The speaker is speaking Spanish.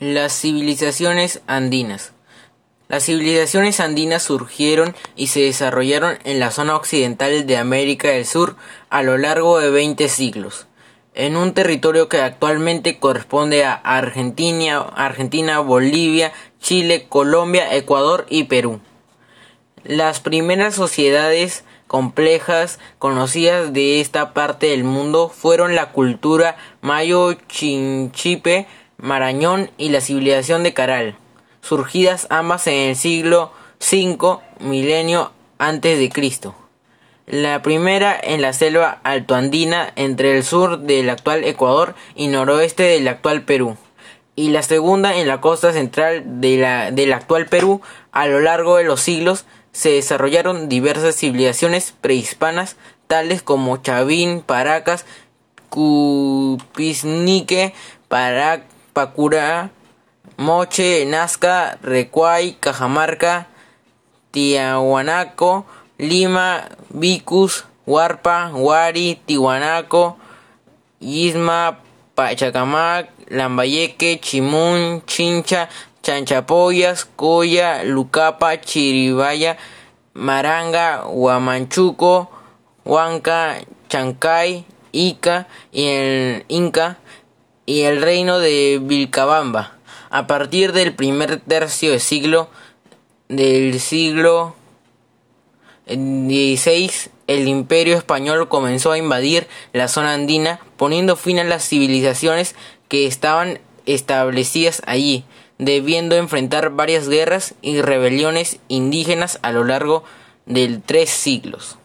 Las civilizaciones andinas. Las civilizaciones andinas surgieron y se desarrollaron en la zona occidental de América del Sur a lo largo de 20 siglos, en un territorio que actualmente corresponde a Argentina, Argentina, Bolivia, Chile, Colombia, Ecuador y Perú. Las primeras sociedades complejas conocidas de esta parte del mundo fueron la cultura mayo-chinchipe, Marañón y la civilización de Caral, surgidas ambas en el siglo V milenio antes de Cristo. La primera en la selva altoandina entre el sur del actual Ecuador y noroeste del actual Perú, y la segunda en la costa central de la, del actual Perú. A lo largo de los siglos se desarrollaron diversas civilizaciones prehispanas tales como Chavín, Paracas, Cupisnique, Parac Pacura, Moche, Nazca, Recuay, Cajamarca, Tiahuanaco, Lima, Vicus, Huarpa, Huari, Tihuanaco, Isma, Pachacamac, Lambayeque, Chimún, Chincha, Chanchapoyas, Coya, Lucapa, Chiribaya, Maranga, Huamanchuco, Huanca, Chancay, Ica y el Inca y el reino de Vilcabamba. A partir del primer tercio del siglo del siglo XVI, el imperio español comenzó a invadir la zona andina, poniendo fin a las civilizaciones que estaban establecidas allí, debiendo enfrentar varias guerras y rebeliones indígenas a lo largo de tres siglos.